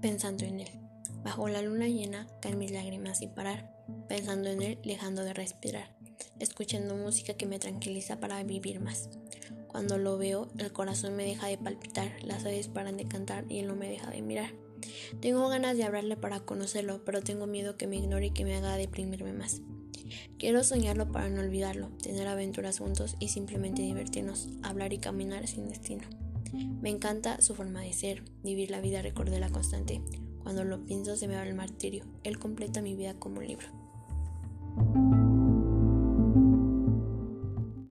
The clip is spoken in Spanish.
pensando en él. Bajo la luna llena caen mis lágrimas sin parar, pensando en él, dejando de respirar, escuchando música que me tranquiliza para vivir más. Cuando lo veo, el corazón me deja de palpitar, las aves paran de cantar y él no me deja de mirar. Tengo ganas de hablarle para conocerlo, pero tengo miedo que me ignore y que me haga deprimirme más. Quiero soñarlo para no olvidarlo, tener aventuras juntos y simplemente divertirnos, hablar y caminar sin destino. Me encanta su forma de ser, vivir la vida la constante. Cuando lo pienso se me va el martirio, él completa mi vida como un libro.